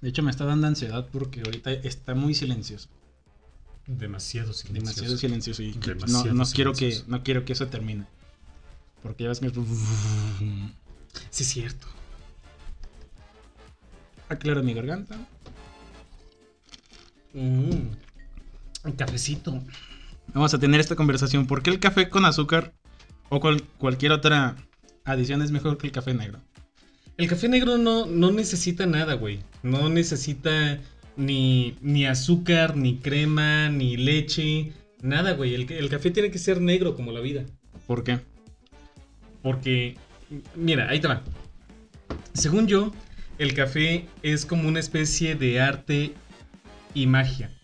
De hecho, me está dando ansiedad porque ahorita está muy silencioso. Demasiado silencioso. Demasiado silencioso. Y Demasiado no, no quiero que, no quiero que eso termine. Porque ya ves que... Sí, es cierto. Aclaro mi garganta. Mm. Un cafecito. Vamos a tener esta conversación. ¿Por qué el café con azúcar o cual- cualquier otra adición es mejor que el café negro? El café negro no, no necesita nada, güey. No necesita ni, ni azúcar, ni crema, ni leche. Nada, güey. El, el café tiene que ser negro como la vida. ¿Por qué? Porque, mira, ahí te va. Según yo, el café es como una especie de arte y magia.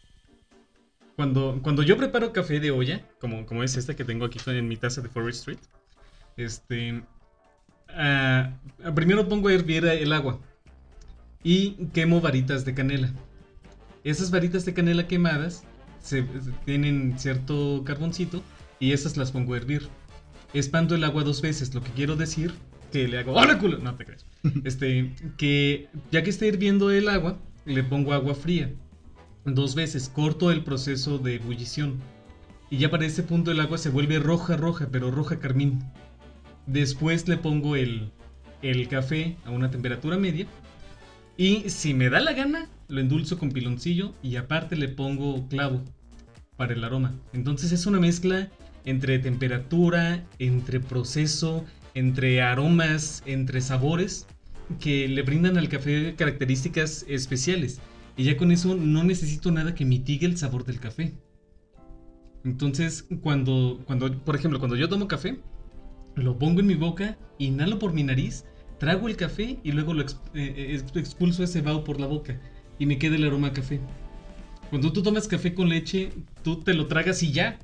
Cuando, cuando yo preparo café de olla, como, como es esta que tengo aquí en mi taza de Forest Street, este, ah, primero pongo a hervir el agua y quemo varitas de canela. Esas varitas de canela quemadas se, tienen cierto carboncito y esas las pongo a hervir. Expando el agua dos veces, lo que quiero decir que le hago ¡Hola, culo! No te crees. Este, que ya que está hirviendo el agua, le pongo agua fría. Dos veces, corto el proceso de ebullición. Y ya para ese punto el agua se vuelve roja, roja, pero roja carmín. Después le pongo el, el café a una temperatura media. Y si me da la gana, lo endulzo con piloncillo y aparte le pongo clavo para el aroma. Entonces es una mezcla entre temperatura, entre proceso, entre aromas, entre sabores que le brindan al café características especiales. Y ya con eso no necesito nada que mitigue el sabor del café. Entonces, cuando, cuando, por ejemplo, cuando yo tomo café, lo pongo en mi boca, inhalo por mi nariz, trago el café y luego lo eh, eh, expulso ese vaho por la boca y me queda el aroma a café. Cuando tú tomas café con leche, tú te lo tragas y ya.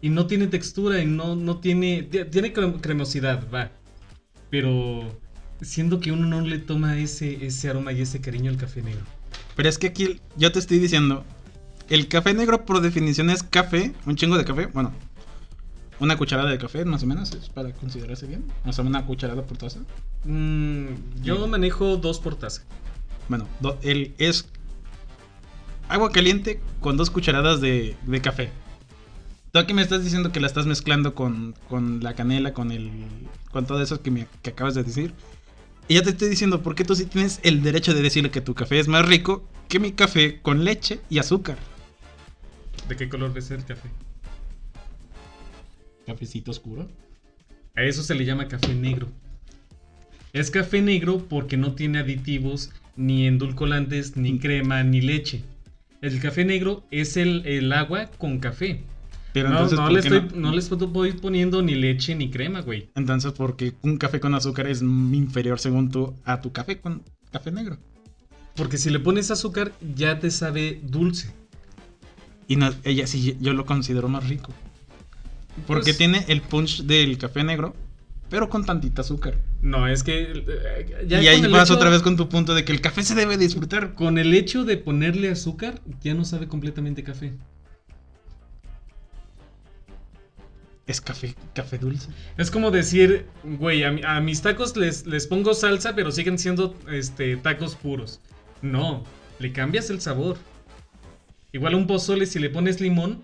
Y no tiene textura y no, no tiene. ti- Tiene crem- cremosidad, va. Pero siendo que uno no le toma ese, ese aroma y ese cariño al café negro. Pero es que aquí yo te estoy diciendo, el café negro por definición es café, un chingo de café, bueno, una cucharada de café más o menos, es para considerarse bien, o sea, una cucharada por taza. Mm, yo Sí. manejo dos por taza. Bueno, do- el, es agua caliente con dos cucharadas de, de café. Tú aquí me estás diciendo que la estás mezclando con, con la canela, con el con todo eso que, me, que acabas de decir. Y ya te estoy diciendo, ¿por qué tú sí tienes el derecho de decirle que tu café es más rico que mi café con leche y azúcar? ¿De qué color es el café? Cafecito oscuro. A eso se le llama café negro. Es café negro porque no tiene aditivos, ni endulcorantes, ni crema, ni leche. El café negro es el, el agua con café. Pero no, entonces, no ¿por le estoy, no? le estoy poniendo ni leche ni crema, güey. Entonces, porque un café con azúcar es inferior según tú a tu café con café negro. Porque si le pones azúcar, ya te sabe dulce. Y no, ella sí, yo lo considero más rico. Porque Pues- tiene el punch del café negro, pero con tantita azúcar. No, es que. eh, ya y ahí vas hecho- otra vez con tu punto de que el café se debe disfrutar. Con el hecho de ponerle azúcar, ya no sabe completamente café. Es café, café dulce. Es como decir, güey, a, mi- a mis tacos les, les pongo salsa, pero siguen siendo este, tacos puros. No, le cambias el sabor. Igual a un pozole, si le pones limón,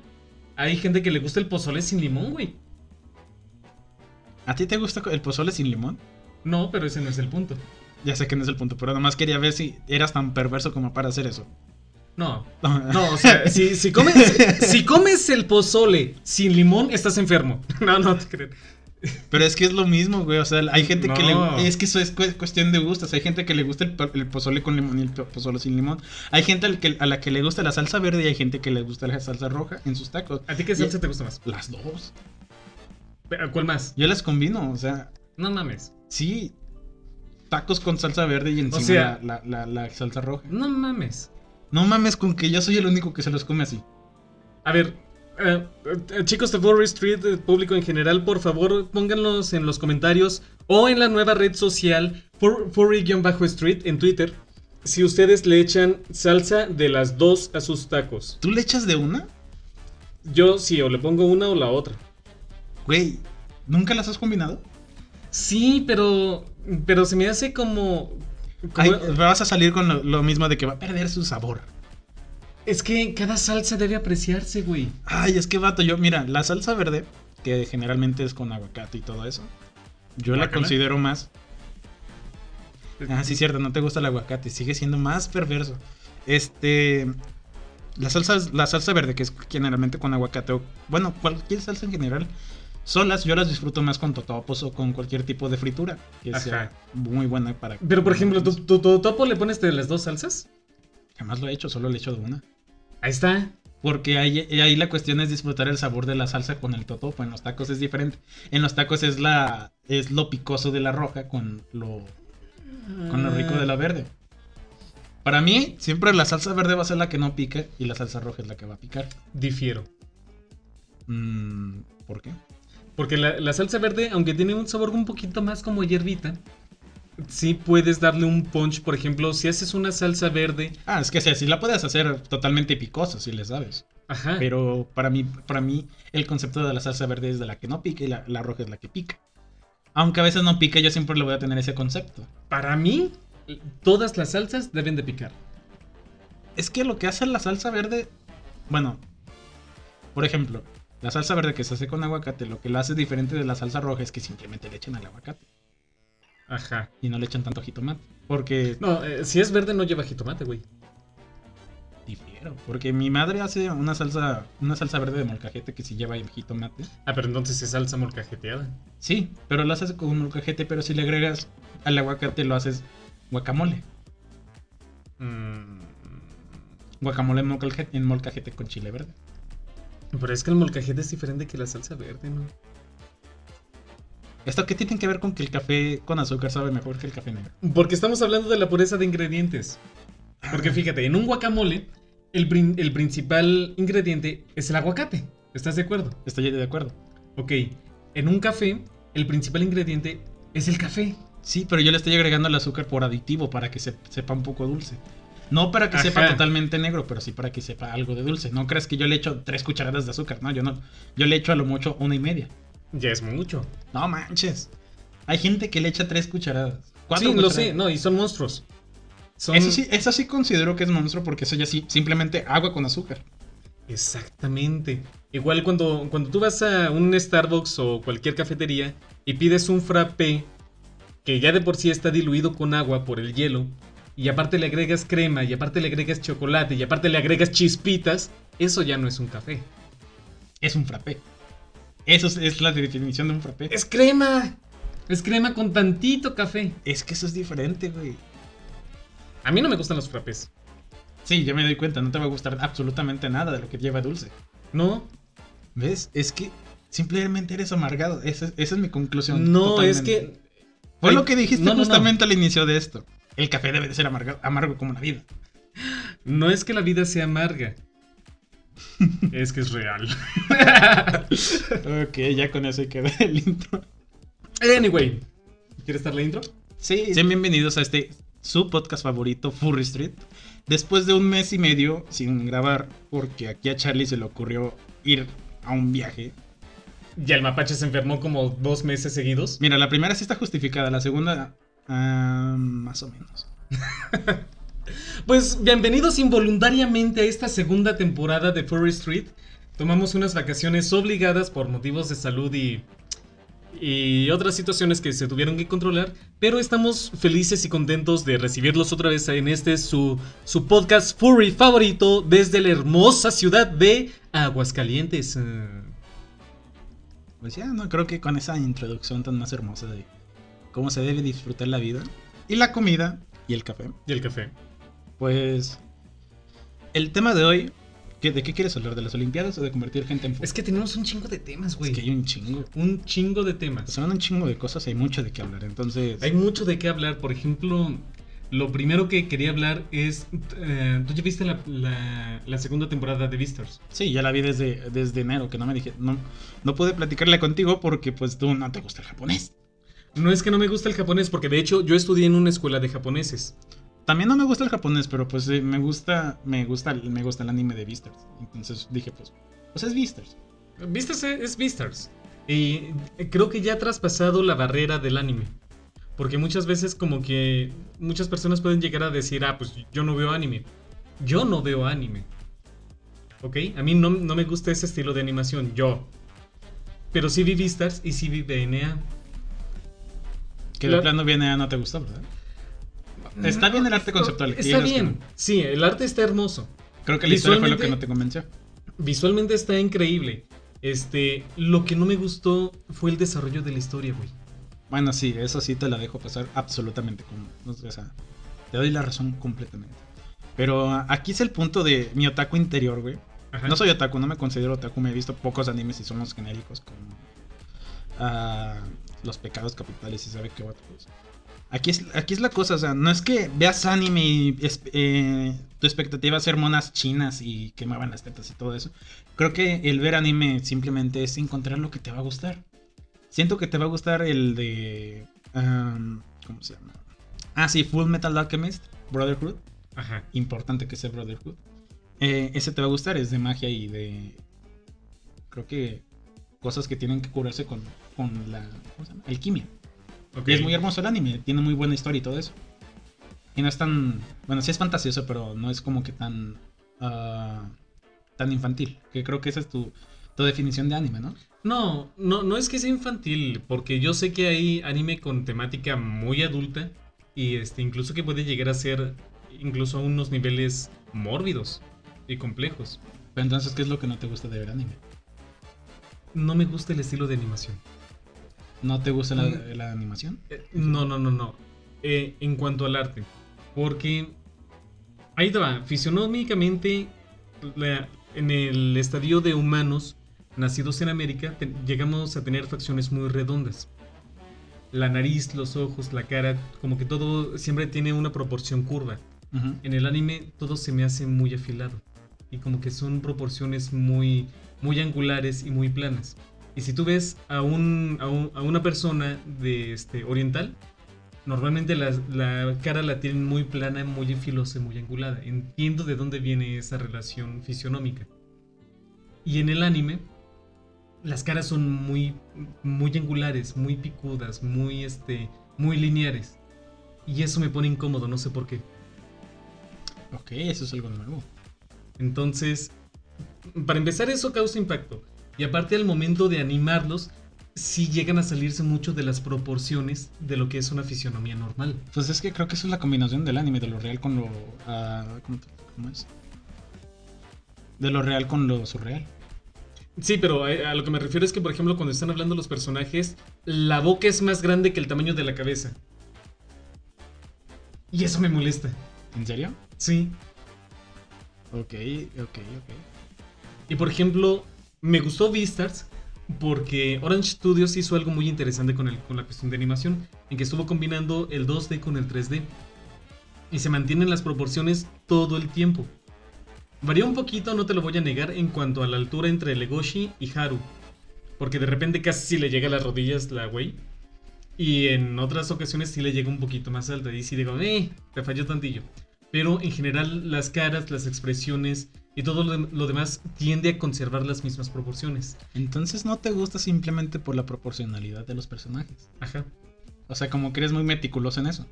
hay gente que le gusta el pozole sin limón, güey. ¿A ti te gusta el pozole sin limón? No, pero ese no es el punto. Ya sé que no es el punto, pero nomás quería ver si eras tan perverso como para hacer eso. No, no, o sea, si, si comes, si comes el pozole sin limón, estás enfermo. No, no te creo. Pero es que es lo mismo, güey. O sea, hay gente que le. Es que eso es cu- cuestión de gustos. Hay gente que le gusta el, po- el pozole con limón y el po- pozole sin limón. Hay gente al que, a la que le gusta la salsa verde y hay gente que le gusta la salsa roja en sus tacos. ¿A ti qué salsa te gusta más? Las dos. ¿A ¿Cuál más? Yo las combino, o sea, No mames. sí. Tacos con salsa verde y encima sea- la, la- la- la salsa roja. No mames. No mames con que yo soy el único que se los come así. A ver, eh, eh, chicos de Forest Street, eh, público en general, por favor, pónganlos en los comentarios o en la nueva red social Furry-Street en Twitter. Si ustedes le echan salsa de las dos a sus tacos. ¿Tú le echas de una? Yo sí, o le pongo una o la otra. Güey, ¿nunca las has combinado? Sí, pero. Pero se me hace como. Ay, vas a salir con lo, lo mismo de que va a perder su sabor. Es que cada salsa debe apreciarse, güey. Ay, es que vato, yo, mira, la salsa verde, que generalmente es con aguacate y todo eso, yo la considero más. Ah, sí, cierto, no te gusta el aguacate, sigue siendo más perverso. Este. La salsa, la salsa verde, que es generalmente con aguacate, o bueno, cualquier salsa en general, solas yo las disfruto más con totopos o con cualquier tipo de fritura, que sea Ajá. muy buena para. Pero por ejemplo, ¿tu, tu, tu topo le pones de las dos salsas? Jamás lo he hecho, solo le he hecho de una. Ahí está. Porque ahí, ahí la cuestión es disfrutar el sabor de la salsa con el totopo. En los tacos es diferente. En los tacos es la es lo picoso de la roja con lo con lo rico de la verde. Para mí, siempre la salsa verde va a ser la que no pica y la salsa roja es la que va a picar. Difiero. Mm, ¿Por qué? Porque la, la salsa verde, aunque tiene un sabor un poquito más como hierbita, sí puedes darle un punch. Por ejemplo, si haces una salsa verde, Ah, es que sí, sí la puedes hacer totalmente picosa si le sabes. ajá. Pero para mí, para mí, el concepto de la salsa verde es de la que no pica y la, la roja es la que pica. Aunque a veces no pica, yo siempre le voy a tener ese concepto. Para mí, todas las salsas deben de picar. Es que lo que hace la salsa verde, bueno, por ejemplo, la salsa verde que se hace con aguacate, lo que la hace diferente de la salsa roja es que simplemente le echan al aguacate Ajá. y no le echan tanto jitomate. Porque No, eh, si es verde no lleva jitomate, güey. difiero, porque mi madre hace una salsa, una salsa verde de molcajete que sí lleva jitomate. Ah, pero entonces es salsa molcajeteada. Sí, pero lo haces con molcajete, pero si le agregas al aguacate lo haces guacamole. Mm, Guacamole en molcajete, en molcajete con chile verde. pero es que el molcajete es diferente que la salsa verde, ¿no? ¿Esto qué tiene que ver con que el café con azúcar sabe mejor que el café negro? Porque estamos hablando de la pureza de ingredientes. Porque fíjate, en un guacamole, el, el principal ingrediente es el aguacate. ¿Estás de acuerdo? Estoy de acuerdo. Ok. En un café, el principal ingrediente es el café. Sí, pero yo le estoy agregando el azúcar por aditivo para que se, sepa un poco dulce. No para que Ajá. sepa totalmente negro, pero sí para que sepa algo de dulce. No creas que yo le echo tres cucharadas de azúcar, no, yo no. Yo le echo a lo mucho una y media. Ya es mucho. No manches. Hay gente que le echa tres cucharadas. Cuatro Sí, lo sé. No, y son monstruos. Son... Eso sí, eso sí considero que es monstruo porque eso ya sí, simplemente agua con azúcar. Exactamente. Igual cuando, cuando tú vas a un Starbucks o cualquier cafetería y pides un frappé que ya de por sí está diluido con agua por el hielo y aparte le agregas crema y aparte le agregas chocolate y aparte le agregas chispitas, eso ya no es un café. Es un frappé. Eso es, es la definición de un frappé. Es crema. Es crema con tantito café. Es que eso es diferente, güey. A mí no me gustan los frappés. Sí, ya me doy cuenta, no te va a gustar absolutamente nada de lo que lleva dulce. No, ¿Ves? Es que simplemente eres amargado. Esa, es- esa es mi conclusión. no, es que Fue Ay, lo que dijiste no, no, no. justamente al inicio de esto. El café debe de ser amarga- amargo como la vida. no es que la vida sea amarga. Es que es real. ok, ya con eso queda el intro. Anyway, ¿quieres dar la intro? Sí. Sean bienvenidos a este su podcast favorito, Furry Street. Después de un mes y medio sin grabar, porque aquí a Charlie se le ocurrió ir a un viaje. Ya el mapache se enfermó como dos meses seguidos. Mira, la primera sí está justificada, la segunda, ah, más o menos. Pues bienvenidos involuntariamente a esta segunda temporada de Furry Street. Tomamos unas vacaciones obligadas por motivos de salud y, y otras situaciones que se tuvieron que controlar, pero estamos felices y contentos de recibirlos otra vez en este su, su podcast Furry favorito desde la hermosa ciudad de Aguascalientes. Eh, Pues ya, no creo que con esa introducción tan más hermosa de cómo se debe disfrutar la vida y la comida y el café. Y el café. Pues el tema de hoy, ¿qué- ¿de qué quieres hablar? ¿De las Olimpiadas o de convertir gente en Es que tenemos un chingo de temas, güey. Es que hay un chingo. Un chingo de temas. Son un chingo de cosas, hay mucho de qué hablar. Entonces, Hay mucho de qué hablar. Por ejemplo, lo primero que quería hablar es. eh, ¿Tú ya viste la, la- la segunda temporada de Visitors? sí, ya la vi desde, desde enero, que no me dije, no, no pude platicarle contigo porque pues tú no te gusta el japonés. No es que no me gusta el japonés, porque de hecho yo estudié en una escuela de japoneses. También no me gusta el japonés, pero pues eh, me gusta, me gusta, me gusta el anime de Beastars. Entonces dije, pues, pues es Beastars. Vistas es Visitors. Y creo que ya ha traspasado la barrera del anime. Porque muchas veces como que muchas personas pueden llegar a decir, ah, pues yo no veo anime. Yo no veo anime. ¿Ok? A mí no, no me gusta ese estilo de animación, yo. Pero sí vi Vistas y sí vi BNA. Que de plano BNA no te gustó, ¿verdad? Está bien el arte conceptual. Está bien. Sí, el arte está hermoso. Creo que la historia fue lo que no te convenció. Visualmente está increíble. Este, lo que no me gustó fue el desarrollo de la historia, güey. Bueno, sí, eso sí te la dejo pasar absolutamente. o sea, te doy la razón completamente. Pero aquí es el punto de mi otaku interior, güey. No soy otaku, no me considero otaku. Me he visto pocos animes y son los genéricos como uh, Los Pecados Capitales y sabe qué otros. Aquí es, aquí es la cosa, o sea, no es que veas anime y eh, tu expectativa es ser monas chinas y que muevan las tetas y todo eso. Creo que el ver anime simplemente es encontrar lo que te va a gustar. Siento que te va a gustar el de... ¿Cómo se llama? Ah, sí, Full Metal Alchemist, Brotherhood. Ajá. Importante que sea Brotherhood. Eh, ese te va a gustar, es de magia y de... Creo que cosas que tienen que curarse con, con la... ¿Cómo se llama? Alquimia es muy hermoso el anime, tiene muy buena historia y todo eso. Y no es tan. Bueno, sí es fantasioso, pero no es como que tan. Ah, tan infantil. Que creo que esa es tu, tu definición de anime, ¿no? No, no, no es que sea infantil, porque yo sé que hay anime con temática muy adulta y este, incluso que puede llegar a ser incluso a unos niveles mórbidos y complejos. Pero entonces, ¿qué es lo que no te gusta de ver anime? No me gusta el estilo de animación. ¿No te gusta la, mm. animación? Eh, no, no, no, no. Eh, en cuanto al arte. Porque ahí te va. Fisionómicamente, en el estadio de humanos nacidos en América, llegamos a tener facciones muy redondas. La nariz, los ojos, la cara, como que todo siempre tiene una proporción curva. En el anime todo se me hace muy afilado. Y como que son proporciones muy, muy angulares y muy planas. Y si tú ves a, un, a, una persona de este, oriental, normalmente la, cara la tienen muy plana, muy filosa, muy angulada. Entiendo de dónde viene esa relación fisionómica. Y en el anime, las caras son muy, muy angulares, muy picudas, muy, este, muy lineares. Y eso me pone incómodo, no sé por qué. Ok, eso es algo nuevo. Entonces, para empezar, eso causa impacto. Y aparte al momento de animarlos, sí llegan a salirse mucho de las proporciones de lo que es una fisionomía normal. Pues es que creo que eso es la combinación del anime, de lo real con lo... Uh, ¿cómo, es? De lo real con lo surreal. Sí, pero a, lo que me refiero es que, por ejemplo, cuando están hablando los personajes, la boca es más grande que el tamaño de la cabeza. Y eso me molesta. ¿En serio? Sí. Ok, ok, ok. Y por ejemplo, me gustó Beastars porque Orange Studios hizo algo muy interesante con, la cuestión de animación, en que estuvo combinando el 2D con el 3D. Y se mantienen las proporciones todo el tiempo. Varía un poquito, no te lo voy a negar, en cuanto a la altura entre Legoshi y Haru. Porque de repente casi le llega a las rodillas la güey. Y en otras ocasiones sí le llega un poquito más alta. Y sí digo, eh, te falló tantillo. Pero en general las caras, las expresiones, y todo lo, demás tiende a conservar las mismas proporciones. Entonces no te gusta simplemente por la proporcionalidad de los personajes. Ajá. O sea, como que eres muy meticuloso en eso.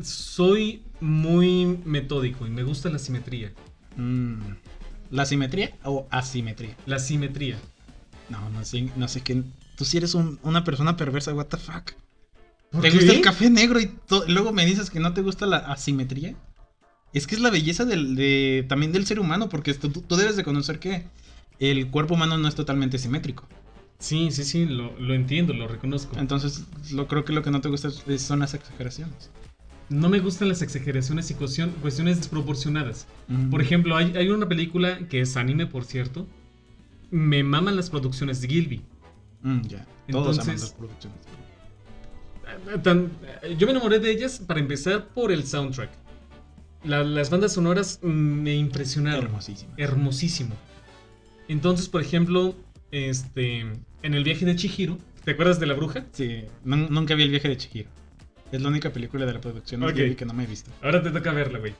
Soy muy metódico y me gusta la simetría. Mm. ¿La simetría o asimetría? La simetría. No, no sé, no sé qué. Tú si eres una persona perversa, what the fuck. ¿Te gusta el café negro y luego me dices que no te gusta la asimetría? Es que es la belleza del, de, también del ser humano, porque tú, tú, debes de conocer que el cuerpo humano no es totalmente simétrico. Sí, sí, sí, lo, lo entiendo, lo reconozco. Entonces, lo, creo que lo que no te gusta son las exageraciones. No me gustan las exageraciones y cuestiones desproporcionadas. Por ejemplo, hay, hay, una película que es anime, por cierto. Me maman las producciones de Gilby. Mm, ya, todos aman las producciones. yo me enamoré de ellas para empezar por el soundtrack las bandas sonoras me impresionaron. Hermosísimo. Hermosísimo. Entonces, por ejemplo, este, en el viaje de Chihiro, ¿te acuerdas de la bruja? Sí, nunca vi el viaje de Chihiro. Es la única película de la producción que no me he visto. Ahora te toca verla, güey.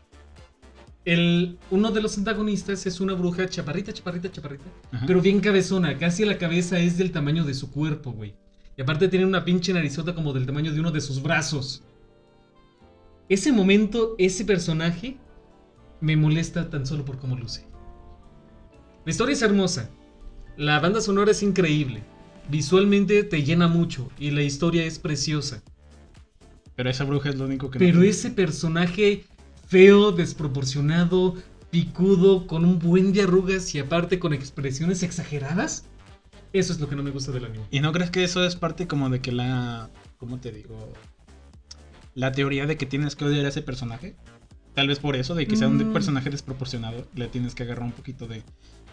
El, uno de los antagonistas es una bruja chaparrita, chaparrita, chaparrita, pero bien cabezona, casi la cabeza es del tamaño de su cuerpo, güey. Y aparte tiene una pinche narizota como del tamaño de uno de sus brazos. Ese momento, ese personaje, me molesta tan solo por cómo luce. La historia es hermosa. La banda sonora es increíble. Visualmente te llena mucho y la historia es preciosa. Pero esa bruja es lo único que Pero ese personaje feo, desproporcionado, picudo, con un buen de arrugas y aparte con expresiones exageradas, eso es lo que no me gusta del anime. ¿Y no crees que eso es parte como de que la... ¿Cómo te digo? La teoría de que tienes que odiar a ese personaje. Tal vez por eso, de que sea un Mm. personaje desproporcionado, le tienes que agarrar un poquito de...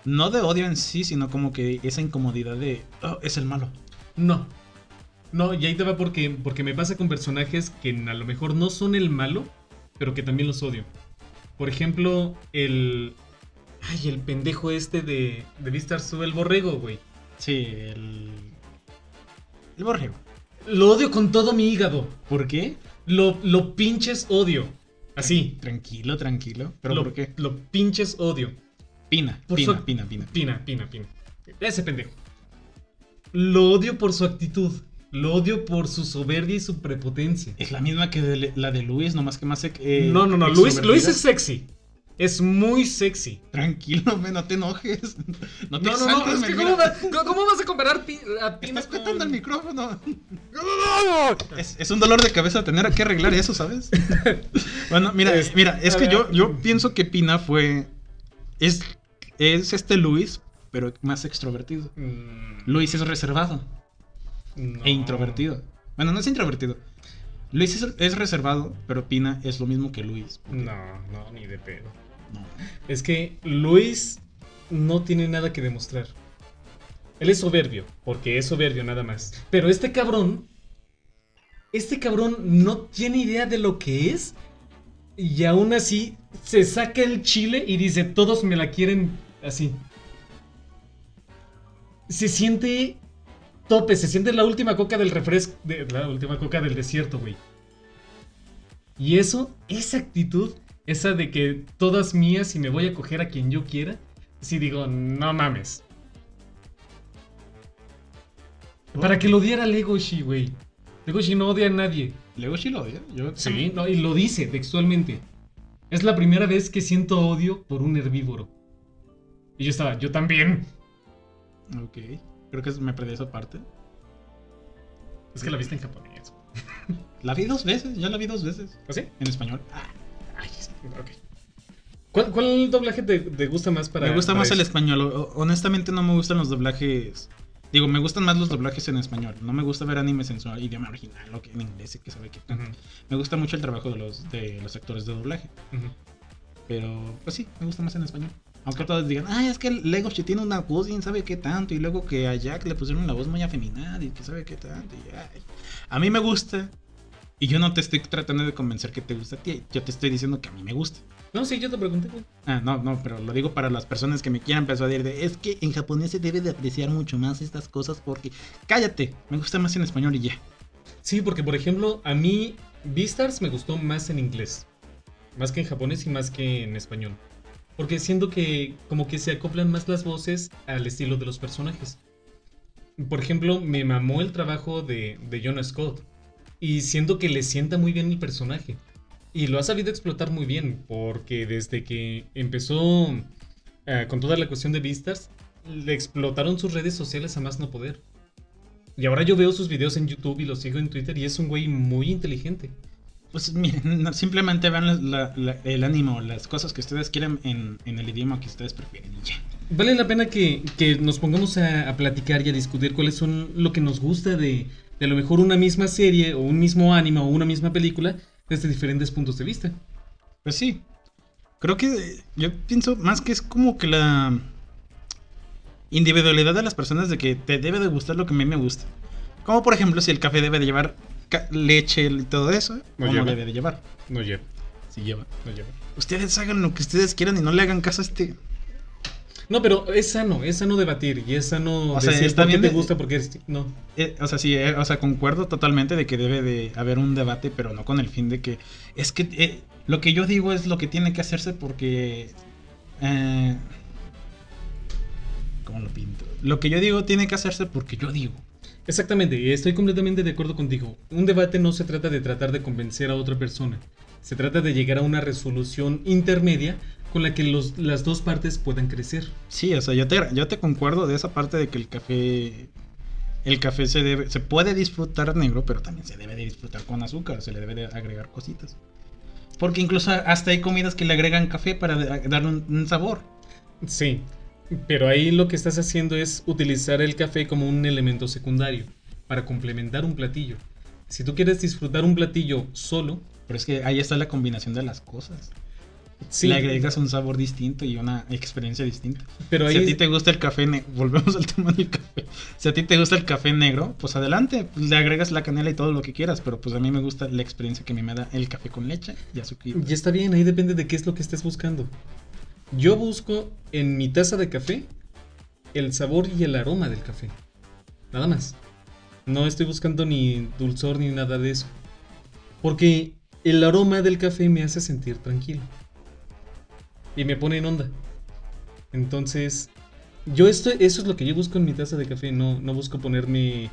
No de odio en sí, sino como que esa incomodidad de... Oh, es el malo. No. No, y ahí te va porque, porque me pasa con personajes que a lo mejor no son el malo, pero que también los odio. Por ejemplo, el... Ay, el pendejo este de, de Vistar el borrego, güey. Sí, el... El borrego. Lo odio con todo mi hígado. ¿Por qué? Lo, lo pinches odio. Así. Tranquilo, tranquilo. ¿Pero lo, por qué? Lo pinches odio. Pina, Por pina, su- pina, pina. Pina, pina, pina. Ese pendejo. Lo odio por su actitud. Lo odio por su soberbia y su prepotencia. Es la misma que de- la de Luis, nomás que más... eh, no, no, no. Luis. Luis es sexy. Es muy sexy. Tranquilo, me, no te enojes. No te No, no, Es que. ¿cómo, va- cómo- cómo vas a comparar pi- a Pina Estás con- petando el micrófono. Es, es un dolor de cabeza tener que arreglar eso, ¿sabes? Bueno, mira, Es- mira, es que ver. yo, yo pienso que Pina fue. Es, es este Luis, pero más extrovertido. Mm, Luis es reservado no. e introvertido. Bueno, no es introvertido. Luis es, es reservado, pero Pina es lo mismo que Luis. No, no, ni de pedo. Es que Luis no tiene nada que demostrar. Él es soberbio, porque es soberbio nada más. Pero este cabrón, este cabrón no tiene idea de lo que es. Y aún así se saca el chile y dice, todos me la quieren así. Se siente tope, se siente la última coca del refresco, la última coca del desierto, güey. Y eso, esa actitud, esa de que todas mías y me voy a coger a quien yo quiera, sí digo, no mames. Para que lo odiara Legoshi, güey. Legoshi no odia a nadie. Luego sí lo odia. Yo Sí, no, y lo dice textualmente. Es la primera vez que siento odio por un herbívoro. Y yo estaba, yo también. Ok. Creo que me perdí esa parte. Es que la viste en japonés. La vi dos veces, ya la vi dos veces. ¿Ah, sí? En español. Es- ok. ¿Cuál, cuál doblaje te, te gusta más para me gusta para más el esto? español. Honestamente no me gustan los doblajes. Digo, me gustan más los doblajes en español. No me gusta ver animes en su idioma original o que en inglés y que sabe que Ujú, Me gusta mucho el trabajo de los, de los actores de doblaje. ujú. Pero, pues sí, me gusta más en español. Aunque todos digan, ay, es que el Legoshi tiene una voz bien sabe qué tanto. Y luego que a Jack le pusieron la voz muy afeminada y que sabe qué tanto. y, ay. A mí me gusta. Y yo no te estoy tratando de convencer que te gusta a ti. Yo te estoy diciendo que a mí me gusta. No, sí, yo te pregunté. güey. Ah, no, no, pero lo digo para las personas que me quieran persuadir de es que en japonés se debe de apreciar mucho más estas cosas porque cállate, me gusta más en español y ya. Sí, porque por ejemplo, a mí Beastars me gustó más en inglés. Más que en japonés y más que en español. Porque siento que como que se acoplan más las voces al estilo de los personajes. Por ejemplo, me mamó el trabajo de, de Jonah Scott. Y siento que le sienta muy bien el personaje. Y lo ha sabido explotar muy bien. Porque desde que empezó eh, con toda la cuestión de Beastars, le explotaron sus redes sociales a más no poder. Y ahora yo veo sus videos en YouTube y los sigo en Twitter y es un güey muy inteligente. Pues miren, simplemente vean la- la- la- el ánimo, las cosas que ustedes quieran en, en el idioma que ustedes prefieren y ya. Vale la pena que, que nos pongamos a, a platicar y a discutir cuáles son lo que nos gusta de, de a lo mejor una misma serie o un mismo anime o una misma película desde diferentes puntos de vista. Pues sí, creo que yo pienso más que es como que la individualidad de las personas de que te debe de gustar lo que a mí me gusta. Como por ejemplo si el café debe de llevar leche y todo eso, No o no lleva. debe de llevar. No lleva, Si lleva. no lleva. Ustedes hagan lo que ustedes quieran y no le hagan caso a este. No, pero es sano, es sano debatir y es sano O sea, decir está bien te gusta, porque eres... No. Eh, o sea, sí, eh, o sea, concuerdo totalmente de que debe de haber un debate, pero no con el fin de que es que eh, lo que yo digo es lo que tiene que hacerse porque ¿cómo lo pinto? Lo que yo digo tiene que hacerse porque yo digo. Exactamente, y estoy completamente de acuerdo contigo. Un debate no se trata de tratar de convencer a otra persona. Se trata de llegar a una resolución intermedia con la que los, las dos partes puedan crecer. Sí, o sea, yo te, yo te concuerdo de esa parte de que el café. El café se debe. Se puede disfrutar negro, pero también se debe de disfrutar con azúcar. Se le debe de agregar cositas. Porque incluso hasta hay comidas que le agregan café para darle un, un sabor. Sí, pero ahí lo que estás haciendo es utilizar el café como un elemento secundario para complementar un platillo. Si tú quieres disfrutar un platillo solo. Pero es que ahí está la combinación de las cosas. Le agregas un sabor distinto y una experiencia distinta. Pero si a ti te gusta el café negro, volvemos al tema del café. Si a ti te gusta el café negro, pues adelante, pues le agregas la canela y todo lo que quieras, pero pues a mí me gusta la experiencia que a mí me da el café con leche y azúcar. Y está bien, ahí depende de qué es lo que estés buscando. Yo busco en mi taza de café el sabor y el aroma del café. Nada más. No estoy buscando ni dulzor ni nada de eso. Porque el aroma del café me hace sentir tranquilo. Y me pone en onda. Entonces, yo esto, eso es lo que yo busco en mi taza de café. No, no busco ponerme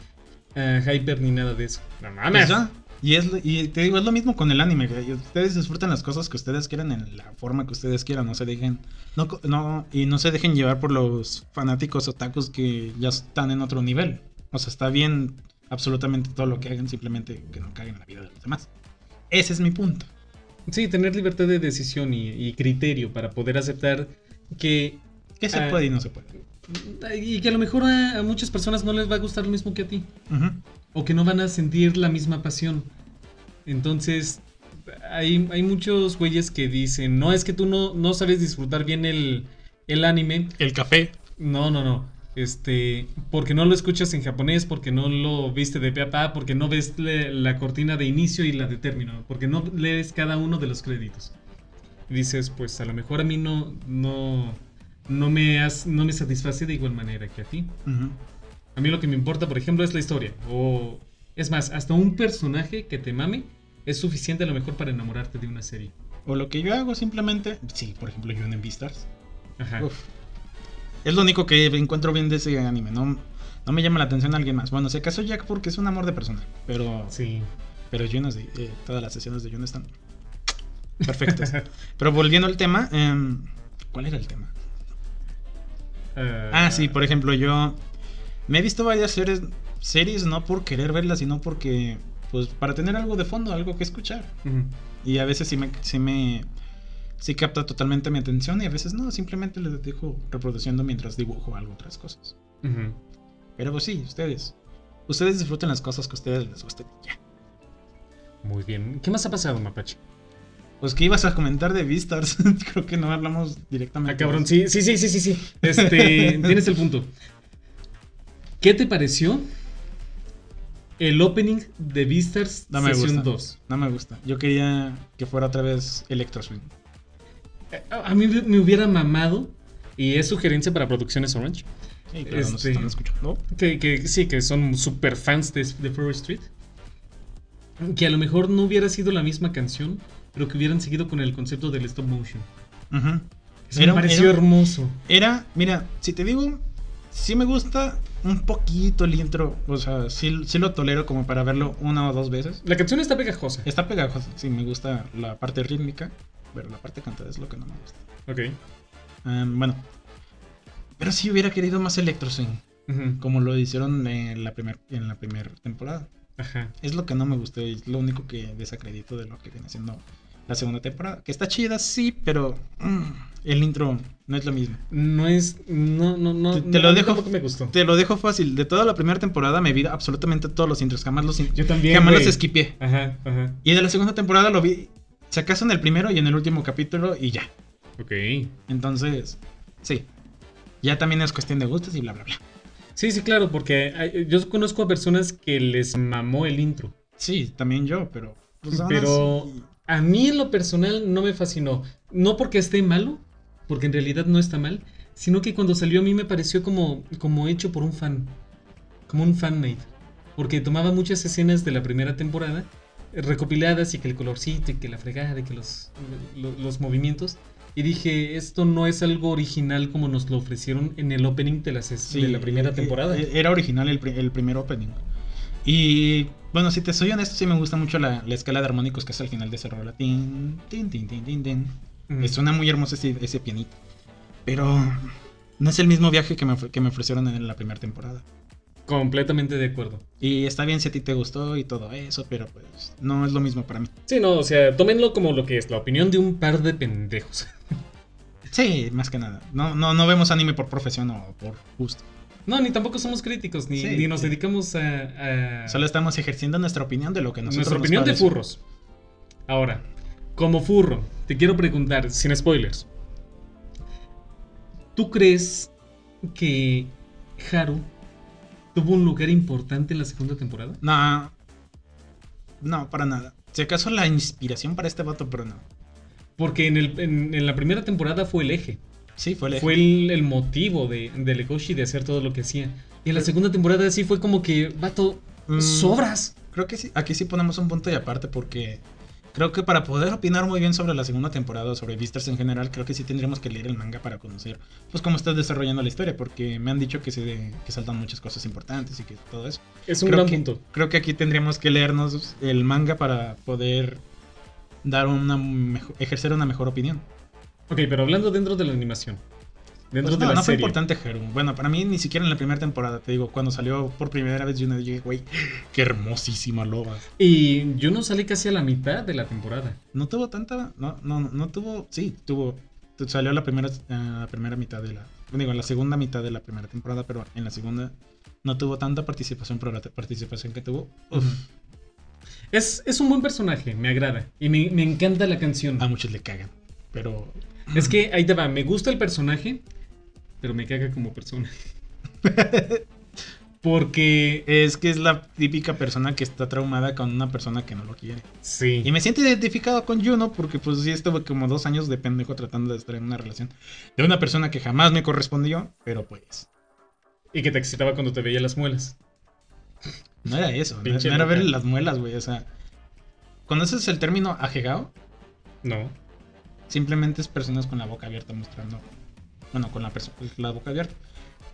uh, hyper ni nada de eso. No mames. Pues y, es, y te digo, es lo mismo con el anime. ustedes disfrutan las cosas que ustedes quieran en la forma que ustedes quieran. No se dejen. No, no, y no se dejen llevar por los fanáticos otakus que ya están en otro nivel. O sea, está bien absolutamente todo lo que hagan, simplemente que no caguen la vida de los demás. Ese es mi punto. Sí, tener libertad de decisión y, criterio para poder aceptar que... Que se puede y no se puede. Y que a lo mejor a, muchas personas no les va a gustar lo mismo que a ti. O que no van a sentir la misma pasión. Entonces, hay, hay muchos güeyes que dicen, no, es que tú no, no sabes disfrutar bien el, el anime. El café. No, no, no. Este, porque no lo escuchas en japonés, porque no lo viste de pe porque no ves la cortina de inicio y la de término, porque no lees cada uno de los créditos. dices, pues a lo mejor a mí no, no, no, me, has, no me satisface de igual manera que a ti. A mí lo que me importa, por ejemplo, es la historia. O, es más, hasta un personaje que te mame es suficiente a lo mejor para enamorarte de una serie. O lo que yo hago simplemente, sí, por ejemplo, yo en Beastars. Ajá. Es lo único que encuentro bien de ese anime. No, no me llama la atención a alguien más. Bueno, si acaso Jack porque es un amor de persona. Pero. Sí. Pero Jonas, eh, todas las sesiones de Jonas están perfectas. pero volviendo al tema. Em, ¿Cuál era el tema? Ah, sí, por ejemplo, yo. Me he visto varias series, series no por querer verlas, sino porque. Pues para tener algo de fondo, algo que escuchar. Y a veces sí me, sí me sí capta totalmente mi atención y a veces no, simplemente les dejo reproduciendo mientras dibujo algo, otras cosas. Pero pues sí, ustedes. Ustedes disfruten las cosas que a ustedes les gusten ya. Muy bien. ¿Qué más ha pasado, Mapache? Pues que ibas a comentar de Vistars. Creo que no hablamos directamente. Ah, cabrón, sí, sí, sí, sí, sí, sí. Este, tienes el punto. ¿Qué te pareció el opening de Vistars no me gusta, 2? No me gusta. Yo quería que fuera otra vez Electro Swing. A mí me hubiera mamado, y es sugerencia para Producciones Orange. Sí, claro, este, están escuchando. Que, sí, que son super fans de, de Street. Que a lo mejor no hubiera sido la misma canción, pero que hubieran seguido con el concepto del stop motion. Eso me pareció hermoso. Era, mira, si te digo, sí me gusta un poquito el intro. O sea, sí, sí, lo tolero como para verlo una o dos veces. La canción está pegajosa. Está pegajosa, sí, me gusta la parte rítmica pero la parte cantada es lo que no me gusta. Ok. Em, bueno. Pero sí hubiera querido más Electro Swing. Como lo hicieron en la primera en la primera temporada. Ajá. Es lo que no me gustó es lo único que desacredito de lo que viene siendo la segunda temporada. Que está chida, sí, pero mm, el intro no es lo mismo. No es. No, no, no. Te, lo dejo. Me gustó. Te lo dejo fácil. De toda la primera temporada me vi absolutamente todos los intros. Jamás los. Yo también. Jamás los esquipié. Ajá, ajá. Y de la segunda temporada lo vi se acaso en el primero y en el último capítulo y ya. Ok. Entonces, sí. Ya también es cuestión de gustos y bla, bla, bla. Sí, sí, claro, porque yo conozco a personas que les mamó el intro. Sí, también yo, pero... Pues, pero a mí en lo personal no me fascinó. No porque esté malo, porque en realidad no está mal, sino que cuando salió a mí me pareció como, como hecho por un fan. Como un fanmate. Porque tomaba muchas escenas de la primera temporada recopiladas y que el colorcito y que la fregada y que los, los, movimientos y dije, esto no es algo original como nos lo ofrecieron en el opening de la, Sí, de la primera eh, temporada. eh, Era original el, el primer opening. Y bueno, si te soy honesto, sí me gusta mucho la, la escala de armónicos que es al final de ese rola. Tin, tin, tin, tin, tin, tin. Mm. Me Suena muy hermoso ese, ese pianito. Pero no es el mismo viaje que me, que me ofrecieron en la primera temporada. Completamente de acuerdo. Y está bien si a ti te gustó y todo eso, pero pues no es lo mismo para mí. Sí, no, o sea, tómenlo como lo que es, la opinión de un par de pendejos. Sí, más que nada. No, no, no vemos anime por profesión o por gusto. No, ni tampoco somos críticos, ni, Sí, ni nos sí. dedicamos a... a- Solo estamos ejerciendo nuestra opinión de lo que nosotros nuestra nos opinión de furros. Ahora, como furro, te quiero preguntar, sin spoilers. ¿Tú crees que Haru tuvo un lugar importante en la segunda temporada? No. No, para nada. Si acaso la inspiración para este vato, pero no. Porque en, el- en- en la primera temporada fue el eje. Sí, fue el eje. Fue el, el motivo de, de Legoshi de hacer todo lo que hacía. Y en la segunda temporada sí fue como que, vato, Mm. sobras. Creo que sí, aquí sí ponemos un punto y aparte porque creo que para poder opinar muy bien sobre la segunda temporada o sobre Vistas en general, creo que sí tendríamos que leer el manga para conocer pues cómo está desarrollando la historia, porque me han dicho que se que saltan muchas cosas importantes y que todo eso. Es un creo gran que, punto. Creo que aquí tendríamos que leernos el manga para poder dar una mejo- ejercer una mejor opinión. Ok, pero hablando dentro de la animación. Dentro Pues de no, la no fue importante Haru. Bueno, para mí ni siquiera en la primera temporada, te digo, cuando salió por primera vez Yuna dije, güey, qué hermosísima loba. Y yo no salí casi a la mitad de la temporada. No tuvo tanta, no, no, no tuvo, sí, tuvo, tu- salió la primera, eh, la primera mitad de la, digo, en la segunda mitad de la primera temporada, pero en la segunda no tuvo tanta participación, pero la participación que tuvo, uf, Es, es un buen personaje, me agrada. Y me, me encanta la canción. a muchos le cagan, pero Es que ahí te va, me gusta el personaje, pero me caga como persona. Porque. es que es la típica persona que está traumada con una persona que no lo quiere. Sí. Y me siento identificado con Juno porque pues sí estuve como dos años de pendejo tratando de estar en una relación de una persona que jamás me correspondió, pero pues Y que te excitaba cuando te veía las muelas. no era eso, no, era ver las muelas, güey, o sea, ¿conoces el término ajegao? No. Simplemente es personas con la boca abierta mostrando, bueno, con la, boca abierta,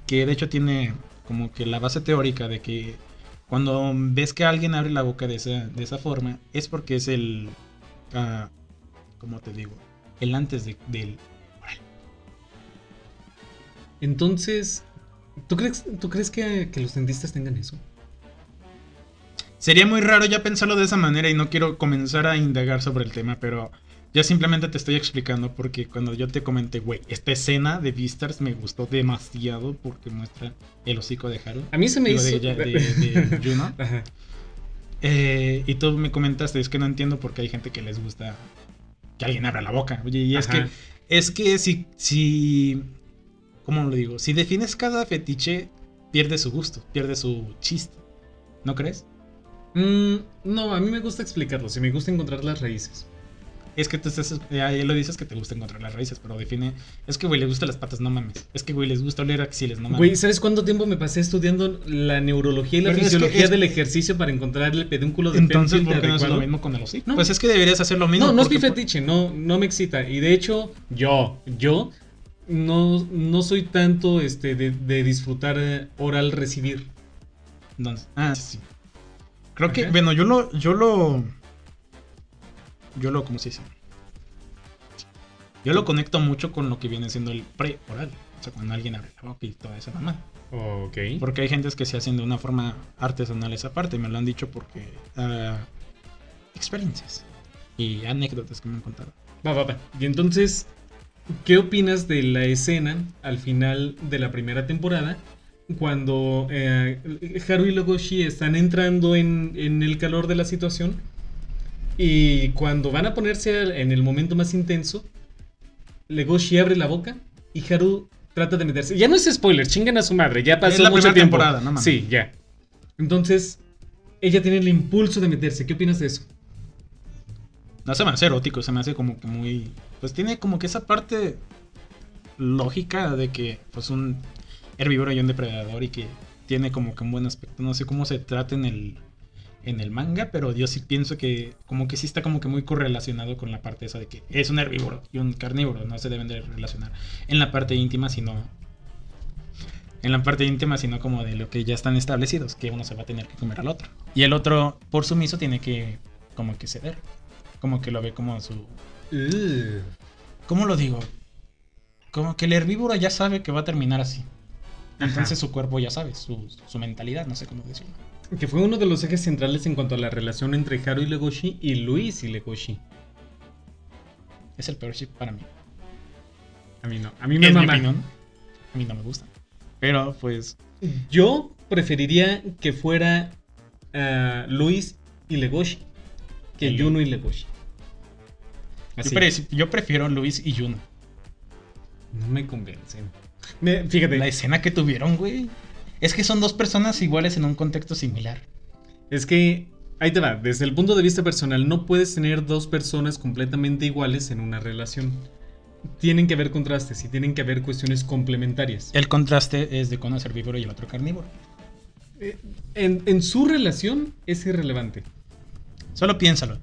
que de hecho tiene como que la base teórica de que cuando ves que alguien abre la boca de esa, de esa forma es porque es el, ah, ¿cómo te digo? El antes de, del Entonces. ¿Tú crees, ¿tú crees que, que los dentistas tengan eso? Sería muy raro ya pensarlo de esa manera y no quiero comenzar a indagar sobre el tema, pero ya simplemente te estoy explicando porque cuando yo te comenté, güey, esta escena de Beastars me gustó demasiado porque muestra el hocico de Haru. A mí se me hizo. de, de- de Juno. Ajá. Eh, y tú me comentaste, es que no entiendo por qué hay gente que les gusta que alguien abra la boca. Oye, y es Ajá. que, es que si, si, ¿cómo lo digo? Si defines cada fetiche, pierde su gusto, pierde su chiste. ¿No crees? Mm, no, a mí me gusta explicarlo. Si me gusta encontrar las raíces. Es que tú estás, ya, ya lo dices que te gusta encontrar las raíces, pero define, es que güey les gustan las patas, no mames. Es que güey les gusta oler axiles, no mames. Güey, ¿sabes cuánto tiempo me pasé estudiando la neurología y la Pero es que fisiología es- del ejercicio para encontrar el pedúnculo de Entonces, ¿por qué no es lo mismo con el hocico? No. Pues es que deberías hacer lo mismo. No, no es mi fetiche, no, no me excita. Y de hecho, yo, yo no, no soy tanto este de, de disfrutar eh, oral recibir. Entonces, ah, sí. Creo que, bueno, yo lo, yo lo, yo lo, ¿cómo se dice? Yo lo conecto mucho con lo que viene siendo el pre-oral. O sea, cuando alguien abre la boca y toda esa mamá. Ok. Porque hay gentes que se hacen de una forma artesanal esa parte. Me lo han dicho porque... ah, experiencias. Y anécdotas que me han contado. Va, va, va. Y entonces, ¿qué opinas de la escena al final de la primera temporada? Cuando eh, Haru y Legoshi están entrando en, en el calor de la situación. Y cuando van a ponerse en el momento más intenso, Legoshi abre la boca y Haru trata de meterse. Ya no es spoiler, chingan a su madre, ya pasó Es la mucho tiempo. temporada, no mames. Sí, ya. Entonces, ella tiene el impulso de meterse. ¿Qué opinas de eso? No se me hace erótico, se me hace como que muy... Pues tiene como que esa parte lógica de que pues un herbívoro y un depredador y que tiene como que un buen aspecto. No sé cómo se trata en el, en el manga, pero yo sí pienso que como que sí está como que muy correlacionado con la parte esa de que es un herbívoro y un carnívoro, no se deben de relacionar en la parte íntima, sino en la parte íntima, sino como de lo que ya están establecidos, que uno se va a tener que comer al otro. Y el otro, por sumiso, tiene que como que ceder, como que lo ve como su... ¿Cómo lo digo? Como que el herbívoro ya sabe que va a terminar así. Entonces su cuerpo ya sabe, su, su mentalidad, no sé cómo decirlo. Que fue uno de los ejes centrales en cuanto a la relación entre Haru y Legoshi y Luis y Legoshi. Es el peor ship para mí. A mí no. A mí me mama. opinión. A mí no me gusta. Pero pues Yo preferiría que fuera ah, Luis y Legoshi que El- Juno y Legoshi. yo, pre- yo prefiero Luis y Juno. No me convencen. Me- fíjate, La escena que tuvieron, güey. Es que son dos personas iguales en un contexto similar. es que ahí te va. Desde el punto de vista personal, no puedes tener dos personas completamente iguales en una relación. Tienen que haber contrastes y tienen que haber cuestiones complementarias. El contraste es de cono es herbívoro y el otro carnívoro. Eh, En, en su relación es irrelevante. Solo piénsalo.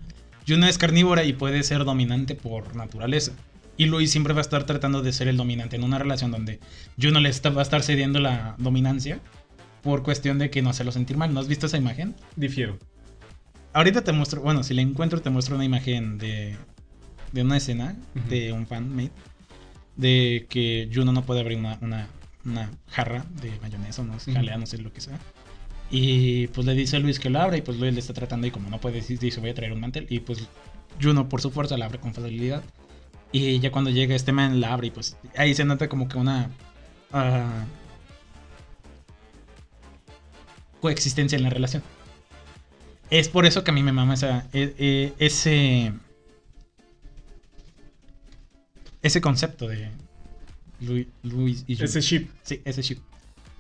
Juno es carnívora y puede ser dominante por naturaleza. Y Luis siempre va a estar tratando de ser el dominante en una relación donde Juno le está- va a estar cediendo la dominancia por cuestión de que no hacerlo sentir mal. ¿No has visto esa imagen? Difiero. Ahorita te muestro, bueno, si la encuentro te muestro una imagen de, de una escena Ujú. de un fanmate de que Juno no puede abrir una, una, una jarra de mayonesa no sé, jalea, no sé lo que sea. Y pues le dice a Luis que lo abra y pues Luis le está tratando y como no puede decir, dice voy a traer un mantel y pues Juno por su fuerza la abre con facilidad. Y ya cuando llega este man la abre y pues ahí se nota como que una ah, coexistencia en la relación. Es por eso que a mí me mama esa, e- e- ese ese concepto de Lu- Luis y Juno. Ese ship. Sí, ese ship.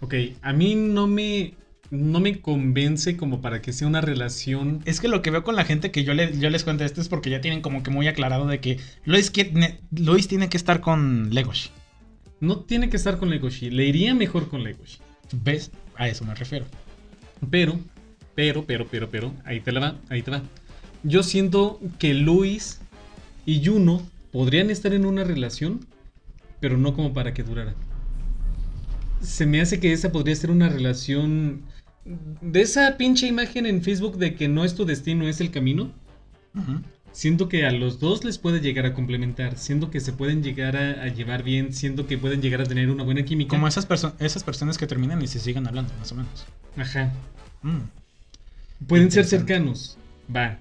Ok, a mí no me, no me convence como para que sea una relación. Es que lo que veo con la gente que yo, le- yo les cuento esto es porque ya tienen como que muy aclarado de que Luis, quiere- Luis tiene que estar con Legoshi. No tiene que estar con Legoshi, le iría mejor con Legoshi. ¿Ves? A eso me refiero. Pero, pero, pero, pero, pero, ahí te la va, ahí te va. Yo siento que Luis y Juno podrían estar en una relación, pero no como para que durara. Se me hace que esa podría ser una relación de esa pinche imagen en Facebook de que no es tu destino, es el camino. Siento que a los dos les puede llegar a complementar, siento que se pueden llegar a, a llevar bien, siento que pueden llegar a tener una buena química. Como esas, perso- esas personas que terminan y se siguen hablando, más o menos. Ajá. Mm. Pueden ser cercanos, va,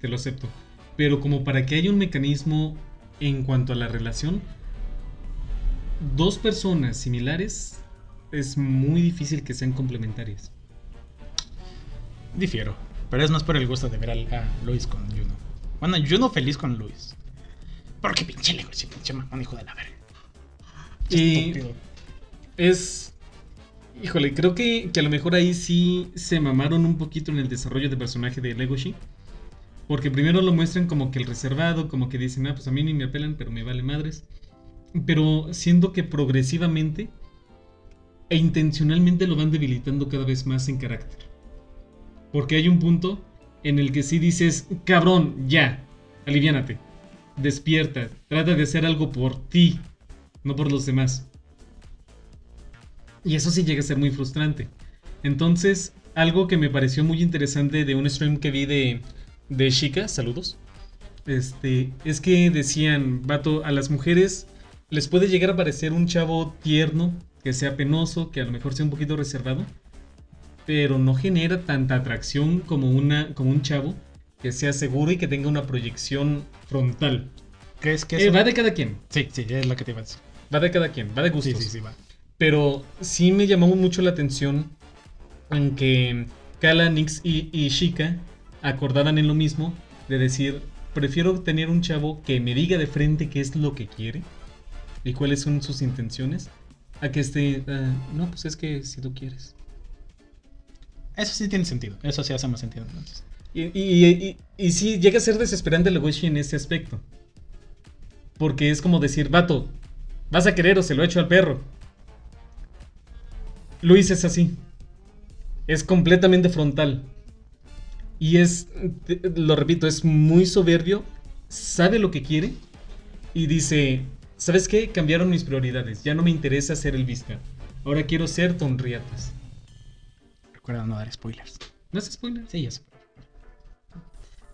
te lo acepto. Pero como para que haya un mecanismo en cuanto a la relación, dos personas similares es muy difícil que sean complementarias. Difiero. Pero es más por el gusto de ver a, Luis con Juno. Bueno, Juno feliz con Luis. Porque pinche Legoshi, pinche mamón, hijo de la verga. Y es... Híjole, creo que, que a lo mejor ahí sí se mamaron un poquito en el desarrollo de personaje de Legoshi. Porque primero lo muestran como que el reservado, como que dicen, ah, pues a mí ni me apelan, pero me vale madres. Pero siento que progresivamente e intencionalmente lo van debilitando cada vez más en carácter. Porque hay un punto en el que sí dices, cabrón, ya, aliviánate, despierta, trata de hacer algo por ti, no por los demás. Y eso sí llega a ser muy frustrante. Entonces, algo que me pareció muy interesante de un stream que vi de, de Chica, saludos, este, es que decían, vato, a las mujeres les puede llegar a parecer un chavo tierno, que sea penoso, que a lo mejor sea un poquito reservado, pero no genera tanta atracción como, una, como un chavo que sea seguro y que tenga una proyección frontal. ¿Crees que Eh, va de cada quien, Sí, sí, es lo que te iba a decir. va de cada quien, va de Sí, gustos. sí, sí, va. Pero sí me llamó mucho la atención en que Kala, Nix y, y Shika acordaran en lo mismo de decir, prefiero tener un chavo que me diga de frente qué es lo que quiere y cuáles son sus intenciones, a que esté, "Ah, no, pues es que si tú quieres. Eso sí tiene sentido. Eso sí hace más sentido entonces. Y, sí, llega a ser desesperante Legoshi en ese aspecto. Porque es como decir, vato, ¿vas a querer o se lo echo al perro? Luis es así. Es completamente frontal. Y es, lo repito, es muy soberbio, sabe lo que quiere y dice, ¿sabes qué? Cambiaron mis prioridades, ya no me interesa ser el Vizca. Ahora quiero ser Tonriatas. Recuerda no dar spoilers. ¿No es spoiler? Sí, ya sé.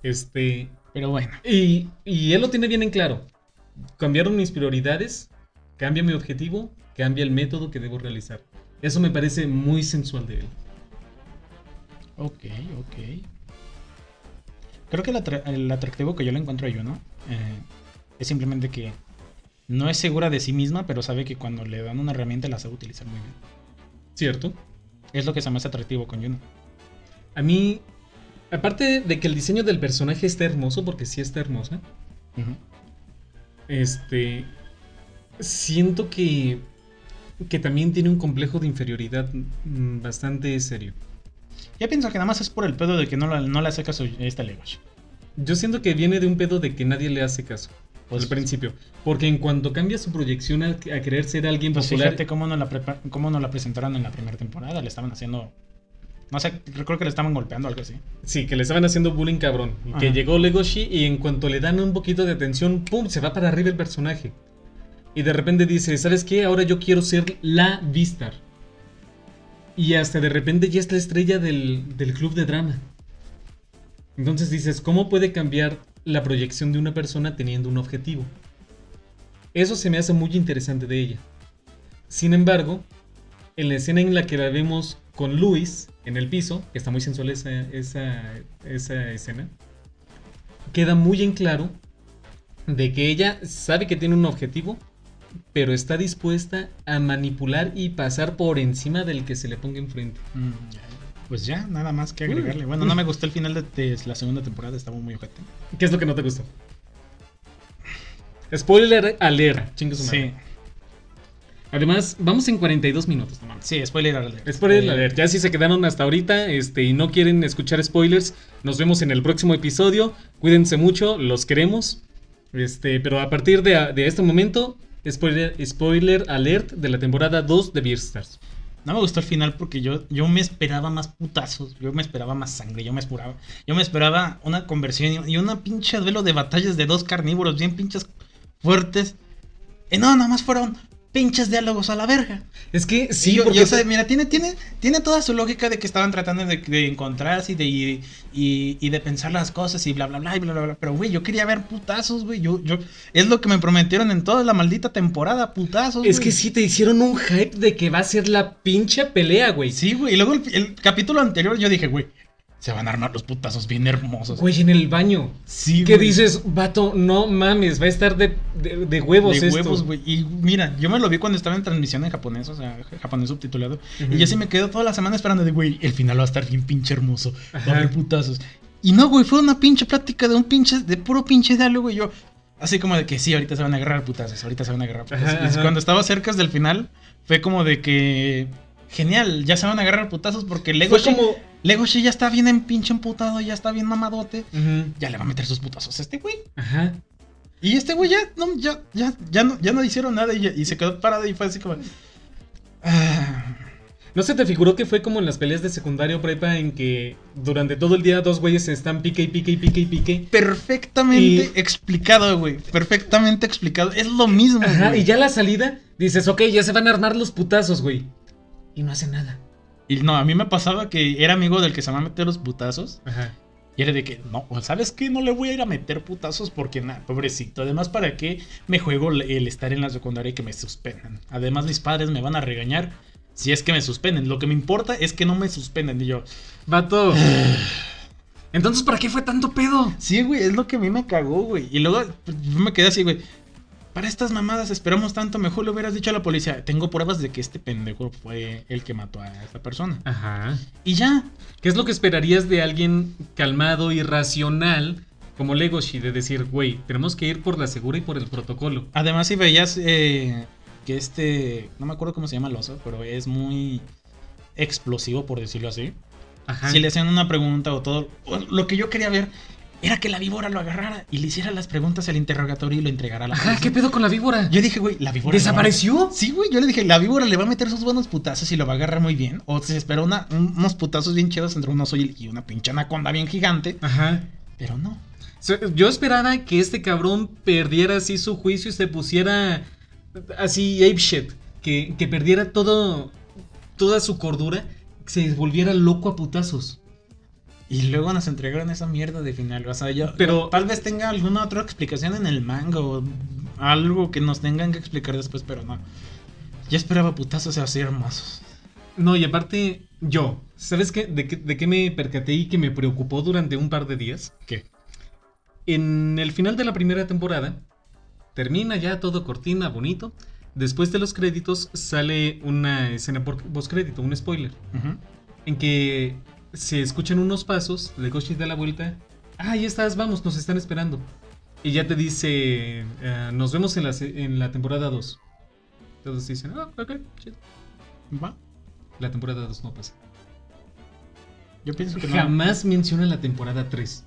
Este, Pero bueno. y, y él lo tiene bien en claro. Cambiaron mis prioridades, cambia mi objetivo, cambia el método que debo realizar. Eso me parece muy sensual de él. Ok, ok. Creo que el, atra- el atractivo que yo le encuentro a Yuno eh, es simplemente que no es segura de sí misma, pero sabe que cuando le dan una herramienta la sabe utilizar muy bien. ¿Cierto? Es lo que se me hace atractivo con Yuno. A mí, aparte de que el diseño del personaje está hermoso, porque sí está hermosa, este, siento que, que también tiene un complejo de inferioridad mm, bastante serio. Ya pienso que nada más es por el pedo de que no, la- no le hace caso a esta Legoshi. Yo siento que viene de un pedo de que nadie le hace caso. Pues- al principio. Porque en cuanto cambia su proyección a, a querer ser alguien Pues popular. fíjate cómo nos, la cómo nos la presentaron en la primera temporada. Le estaban haciendo. No sé, recuerdo que le estaban golpeando o algo así. Sí, que le estaban haciendo bullying cabrón. Y que llegó Legoshi y en cuanto le dan un poquito de atención, ¡pum! Se va para arriba el personaje. Y de repente dice, ¿sabes qué? Ahora yo quiero ser la Vistar. Y hasta de repente ya es la estrella del, del club de drama. Entonces dices, ¿cómo puede cambiar la proyección de una persona teniendo un objetivo? Eso se me hace muy interesante de ella. Sin embargo, en la escena en la que la vemos con Luis en el piso, que está muy sensual esa, esa, escena, queda muy en claro de que ella sabe que tiene un objetivo, pero está dispuesta a manipular y pasar por encima del que se le ponga enfrente. Mm. Pues ya, nada más que agregarle. Bueno, no me gustó el final de, de la segunda temporada, estaba muy ojete. ¿Qué es lo que no te gustó? Spoiler alert, chingue su madre. Sí, Además, vamos en 42 minutos. no mames. sí, spoiler alert. Spoiler Eh, alert. Ya si se quedaron hasta ahorita este, y no quieren escuchar spoilers, nos vemos en el próximo episodio. Cuídense mucho, los queremos. Este, pero a partir de, de este momento, spoiler, spoiler alert de la temporada 2 de Beastars. No me gustó el final porque yo, yo me esperaba más putazos, yo me esperaba más sangre, yo me esperaba, yo me esperaba una conversión y, una pinche duelo de batallas de dos carnívoros bien pinches fuertes. Y no, nada más fueron pinches diálogos a la verga. Es que sí, yo, porque yo sé, mira, tiene, tiene, tiene toda su lógica de que estaban tratando de, de encontrarse y de, y, y- y de pensar las cosas y bla, bla, bla, y bla, bla, bla. Pero, güey, yo quería ver putazos, güey. Yo, yo, es lo que me prometieron en toda la maldita temporada, putazos. es güey. que sí te hicieron un hype de que va a ser la pinche pelea, güey. Sí, güey. Y luego el, el capítulo anterior yo dije, güey, se van a armar los putazos bien hermosos. Güey, en el baño. sí, ¿Qué güey. dices, vato? No mames, va a estar de, de- de huevos de esto. huevos, güey. Y mira, yo me lo vi cuando estaba en transmisión en japonés, o sea, japonés subtitulado. Y yo sí me quedo toda la semana esperando de, güey, el final va a estar bien pinche hermoso. Va Ajá. a haber putazos. Y no, güey, fue una pinche plática de un pinche, de puro pinche diálogo. Y yo, así como de que sí, ahorita se van a agarrar putazos, ahorita se van a agarrar putazos. Ajá, y ajá. cuando estaba cerca del final, fue como de que. Genial, ya se van a agarrar putazos porque Fue Legoshi, como... Legoshi ya está bien en pinche emputado, ya está bien mamadote. Ya le va a meter sus putazos a este güey. Ajá. Y este güey ya no, ya, ya, ya no, ya no hicieron nada y, se quedó parado y fue así como. ah, ¿No se te figuró que fue como en las peleas de secundaria o prepa en que durante todo el día dos güeyes se están pique y pique y pique y pique? perfectamente Y- explicado, güey. Perfectamente explicado. Es lo mismo. Ajá, güey. y ya la salida dices, ok, ya se van a armar los putazos, güey. Y no hacen nada. Y no, a mí me pasaba que era amigo del que se va a meter los putazos. Ajá. Y era de que, no, ¿sabes qué? No le voy a ir a meter putazos porque, nada, pobrecito. Además, ¿para qué me juego el estar en la secundaria y que me suspendan? Además, mis padres me van a regañar si es que me suspenden. Lo que me importa es que no me suspenden. Y yo, Vato. Entonces, ¿para qué fue tanto pedo? Sí, güey, es lo que a mí me cagó, güey. Y luego pues, yo me quedé así, güey. Para estas mamadas esperamos tanto, mejor le hubieras dicho a la policía. Tengo pruebas de que este pendejo fue el que mató a esta persona. Ajá. Y ya. ¿Qué es lo que esperarías de alguien calmado y racional como Legoshi? De decir, güey, tenemos que ir por la segura y por el protocolo. Además, si veías eh, que este. No me acuerdo cómo se llama el oso, pero es muy explosivo, por decirlo así. Ajá. Si le hacían una pregunta o todo. Lo que yo quería ver era que la víbora lo agarrara y le hiciera las preguntas al interrogatorio y lo entregara a la Ajá. ¿qué pedo con la víbora? Yo dije, güey, la víbora. a- ¿Desapareció? Sí, güey, yo le dije, la víbora le va a meter sus buenos putazos y lo va a agarrar muy bien. O se espera una- un- unos putazos bien chidos entre un oso y, una pinche anaconda bien gigante. Ajá. Pero no. Yo esperaba que este cabrón perdiera así su juicio y se pusiera así ape shit. Que, que perdiera todo, toda su cordura, se volviera loco a putazos. Y luego nos entregaron esa mierda de final. O sea, yo. Pero- Tal vez tenga alguna otra explicación en el manga o algo que nos tengan que explicar después, pero no. Yo esperaba putazos así hermosos. No, y aparte, yo, ¿sabes qué? ¿De, qué? ¿De qué me percaté y que me preocupó durante un par de días? ¿Qué? En el final de la primera temporada, termina ya todo cortina, bonito. Después de los créditos sale una escena por postcrédito, un spoiler. Ujú. en que se escuchan unos pasos, Legoshi da la vuelta, ah, ya estás, vamos, nos están esperando. Y ya te dice, eh, nos vemos en la, se- en la temporada 2. Todos dicen, ah, ok, chido. Va. La temporada 2 no pasa. Yo pienso que no. Jamás menciona la temporada 3.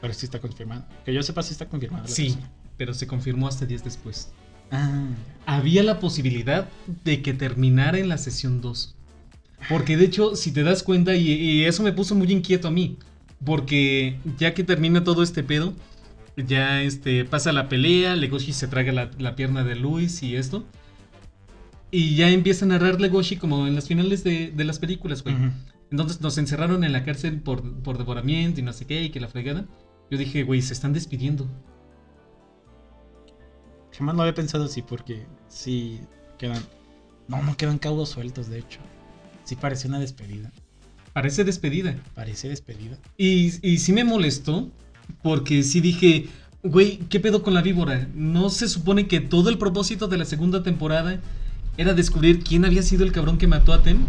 Pero sí está confirmado. Que yo sepa, sí está confirmado. la Sí, pero se confirmó hasta días después. Ah. Había la posibilidad de que terminara en la sesión 2. Porque de hecho, si te das cuenta, y, y eso me puso muy inquieto a mí. Porque ya que termina todo este pedo, ya este, pasa la pelea, Legoshi se traga la, la pierna de Luis y esto. Y ya empieza a narrar Legoshi como en las finales de, de las películas, güey. Entonces nos encerraron en la cárcel por, por devoramiento y no sé qué, y que la fregada. Yo dije, güey, se están despidiendo. Jamás lo había pensado así porque sí quedan. No, no quedan cabos sueltos, de hecho. Sí parece una despedida. Parece despedida. Parece despedida. Y, y sí me molestó, porque sí dije, güey, ¿qué pedo con la víbora? ¿No se supone que todo el propósito de la segunda temporada era descubrir quién había sido el cabrón que mató a Tem?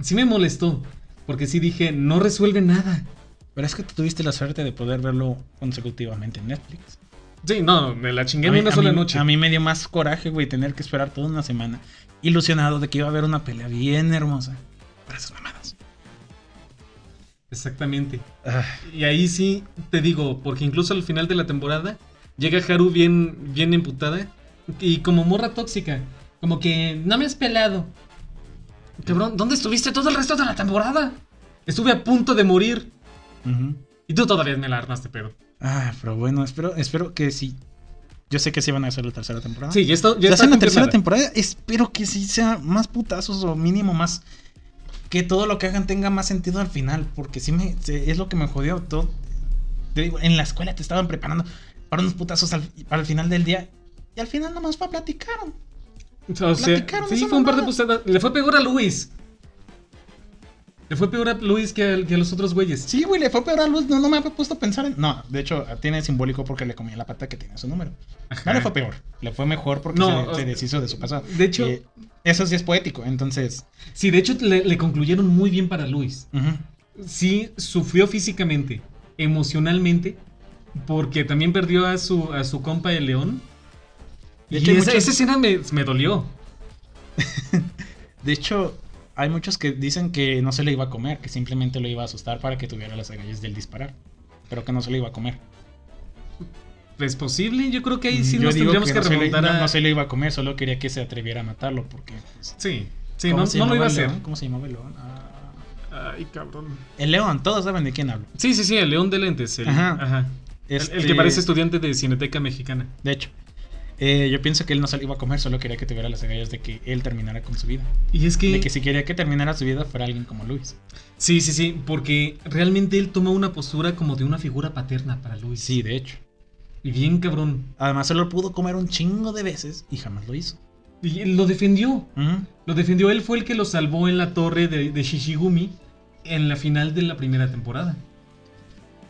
Sí me molestó, porque sí dije, no resuelve nada. Pero es que tú tuviste la suerte de poder verlo consecutivamente en Netflix. Sí, no, me la chingué A en mí- una a sola mí- noche. A mí me dio más coraje, güey, tener que esperar toda una semana. Ilusionado de que iba a haber una pelea bien hermosa. Para esas mamadas. Exactamente. Ah, Y ahí sí te digo, porque incluso al final de la temporada llega Haru bien, bien emputada y como morra tóxica, como que no me has pelado. Cabrón, ¿dónde estuviste todo el resto de la temporada? Estuve a punto de morir y tú todavía me la armaste, pero. Ah, pero bueno, espero, espero que sí. Yo sé que sí van a hacer la tercera temporada. Sí, ya está. Ya Ya está sea la tercera temporada, espero que sí sea más putazos o mínimo más. Que todo lo que hagan tenga más sentido al final. Porque sí me. Es lo que me jodió. Todo, te digo, en la escuela te estaban preparando para unos putazos al, para el final del día. Y al final nomás fue platicaron. O sea, Platicaron sí, fue un par de pusadas. Le fue peor a Luis. Le fue peor a Luis que a, que a los otros güeyes. Sí, güey, le fue peor a Luz. No, no me había puesto a pensar en. No, de hecho, tiene simbólico porque le comía la pata que tiene su número. Ajá. No le fue peor. Le fue mejor porque No, se, deshizo de su pasado. de hecho- Eh, eso sí es poético. Entonces. Sí, de hecho le, le concluyeron muy bien para Luis. sí sufrió físicamente, emocionalmente, porque también perdió a su, a su compa el león. De Y hecho, esa, muchos- esa escena me, me dolió. De hecho, hay muchos que dicen que no se le iba a comer, que simplemente lo iba a asustar para que tuviera las agallas del disparar. Pero que no se le iba a comer. ¿Es posible? Yo creo que ahí sí Yo nos tendríamos que, no, le, remontar no- a... no se le iba a comer, solo quería que se atreviera a matarlo. Porque. pues, Sí, sí, ¿cómo no, lo iba a hacer. ¿Cómo se llamaba el león? Ah, Ay, cabrón. el león, todos saben de quién hablo. Sí, sí, sí, el león de lentes. El, Ajá. ajá. El- El, Este- que parece estudiante de Cineteca Mexicana. De hecho, eh, yo pienso que él no se iba a comer, solo quería que tuviera las agallas de que él terminara con su vida. Y es que... De que si quería que terminara su vida fuera alguien como Luis. Sí, sí, sí, porque realmente él toma una postura como de una figura paterna para Luis. Sí, de hecho. Y bien cabrón. Además, se lo pudo comer un chingo de veces y jamás lo hizo. Y él lo defendió. Ujú. Lo defendió, él fue el que lo salvó en la torre de, de Shishigumi en la final de la primera temporada.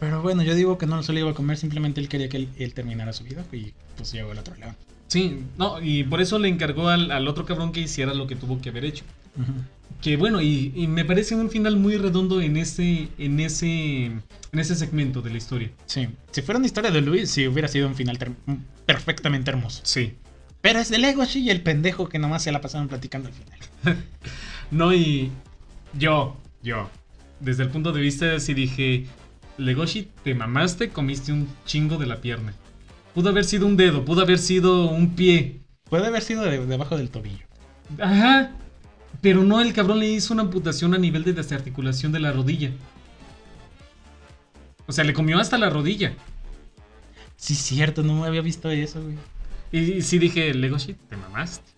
Pero bueno, yo digo que no se lo iba a comer, simplemente él quería que él, él terminara su vida y pues llegó el otro león. Sí, no, y por eso le encargó al, al otro cabrón que hiciera lo que tuvo que haber hecho. Ujú. Que bueno, y, y me parece un final muy redondo en ese, en ese, en ese segmento de la historia. Sí, si fuera una historia de Luis, sí hubiera sido un final perfectamente hermoso. Sí. Pero es de Legoshi y el pendejo que nomás se la pasaron platicando al final. No, y yo, yo, desde el punto de vista así dije, Legoshi, te mamaste, comiste un chingo de la pierna. Pudo haber sido un dedo, pudo haber sido un pie. Puede haber sido de- debajo del tobillo. Ajá. Pero no, el cabrón le hizo una amputación a nivel de desarticulación de la rodilla. O sea, le comió hasta la rodilla. Sí, cierto, no había visto eso, güey. Y, y sí dije, Legoshi, te mamaste.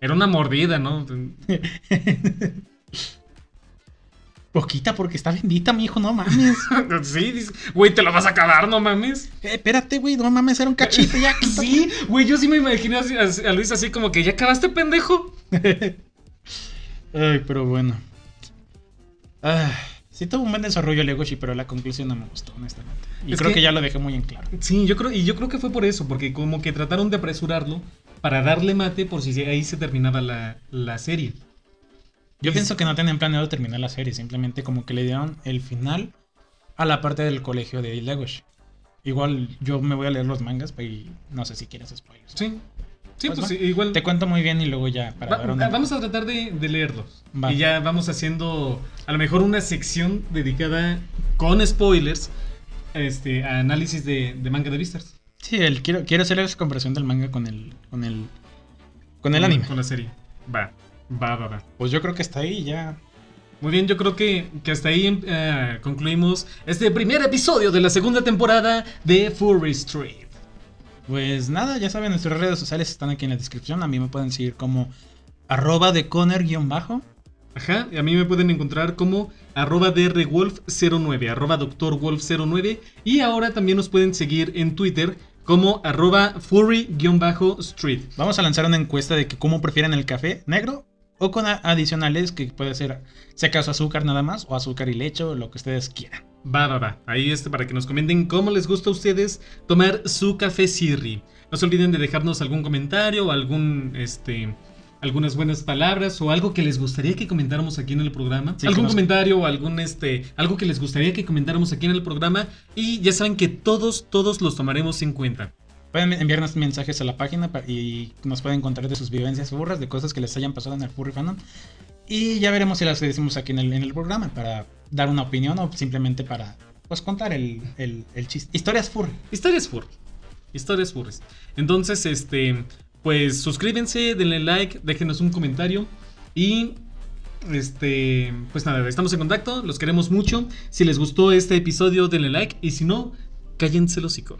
Era una mordida, ¿no? Poquita porque está bendita, mi hijo, no mames. sí, dice, güey, te la vas a acabar, no mames. Eh, espérate, güey, no mames, era un cachito ya. Sí, güey, yo sí me imaginé a Luis así como que ya acabaste, pendejo. Ay, pero bueno. Ah, sí tuvo un buen desarrollo Legoshi, pero la conclusión no me gustó, honestamente. Y Es creo que... que- ya lo dejé muy en claro. Sí, yo creo, y yo creo que fue por eso, porque como que trataron de apresurarlo para darle mate por si ahí se terminaba la, la serie. Yo pienso que no tenían planeado terminar la serie, simplemente como que le dieron el final a la parte del colegio de Legoshi. Igual yo me voy a leer los mangas y no sé si quieres spoilers. Sí. Sí, Pues pues, sí, igual. Te cuento muy bien y luego ya para Va- dar una- vamos a tratar de, de leerlos. Va. Y ya vamos haciendo a lo mejor una sección dedicada con spoilers este, a análisis de, de manga de vistas. Sí, el, quiero, quiero hacer esa comparación del manga con el con el con el anime. Con la serie. Va, va, va, va. Pues yo creo que está ahí ya. Muy bien, yo creo que, que hasta ahí eh, concluimos este primer episodio de la segunda temporada de Furry Street. Pues nada, ya saben, nuestras redes sociales están aquí en la descripción. A mí me pueden seguir como arroba de Conner-bajo. Ajá, y a mí me pueden encontrar como arroba drwolf09, arroba doctorwolf09 y ahora también nos pueden seguir en Twitter como arroba furry-street. Vamos a lanzar una encuesta de que cómo prefieren el café negro o con adicionales que puede ser, si acaso azúcar nada más o azúcar y leche o lo que ustedes quieran. Va, va, va. Ahí este para que nos comenten cómo les gusta a ustedes tomar su café Sirri. No se olviden de dejarnos algún comentario o algún, este, algunas buenas palabras o algo que les gustaría que comentáramos aquí en el programa. Sí, algún nos- comentario o algún, este, algo que les gustaría que comentáramos aquí en el programa. Y ya saben que todos, todos los tomaremos en cuenta. Pueden enviarnos mensajes a la página y nos pueden contar de sus vivencias burras, de cosas que les hayan pasado en el Furry Fandom. Y ya veremos si las decimos aquí en el, en el programa para dar una opinión o simplemente para pues contar el, el, el chiste. Historias Furry. Historias furry. Historias furries. Entonces, este, pues suscríbanse, denle like, déjenos un comentario y este, pues nada, estamos en contacto, los queremos mucho. Si les gustó este episodio, denle like y si no, cállense los hocico.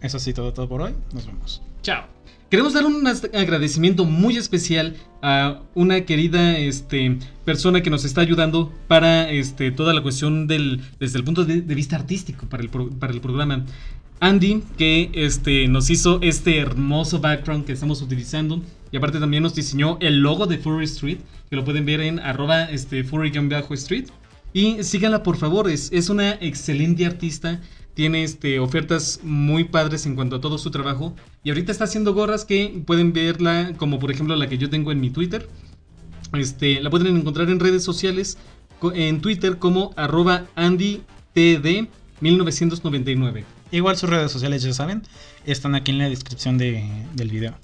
Eso sí, todo, todo por hoy. Nos vemos. Chao. Queremos dar un agradecimiento muy especial a una querida este, persona que nos está ayudando para este, toda la cuestión del, desde el punto de, de vista artístico para el, pro- para el programa. Andy, que este, nos hizo este hermoso background que estamos utilizando. Y aparte también nos diseñó el logo de Furry Street, que lo pueden ver en arroba este, furry-street. Y síganla por favor, es, es una excelente artista. Tiene este, ofertas muy padres en cuanto a todo su trabajo. Y ahorita está haciendo gorras que pueden verla, como por ejemplo la que yo tengo en mi Twitter. Este, la pueden encontrar en redes sociales, en Twitter como arroba AndyTD1999. Igual sus redes sociales, ya saben, están aquí en la descripción de- del video.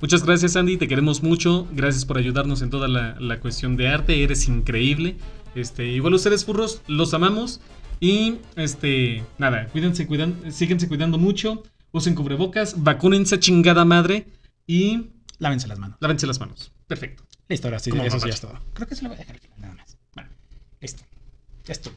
Muchas gracias Andy, te queremos mucho. Gracias por ayudarnos en toda la, la cuestión de arte. Eres increíble. Este, igual ustedes furros, los amamos. Y este, nada, cuídense, cuidan, síguense cuidando mucho. Usen cubrebocas, vacúnense chingada madre y Lávense las manos. lávense las manos. Perfecto. Listo, ahora sí, eso sí es todo. Creo que se lo voy a dejar al final nada más. Vale. Listo. Ya estuvo.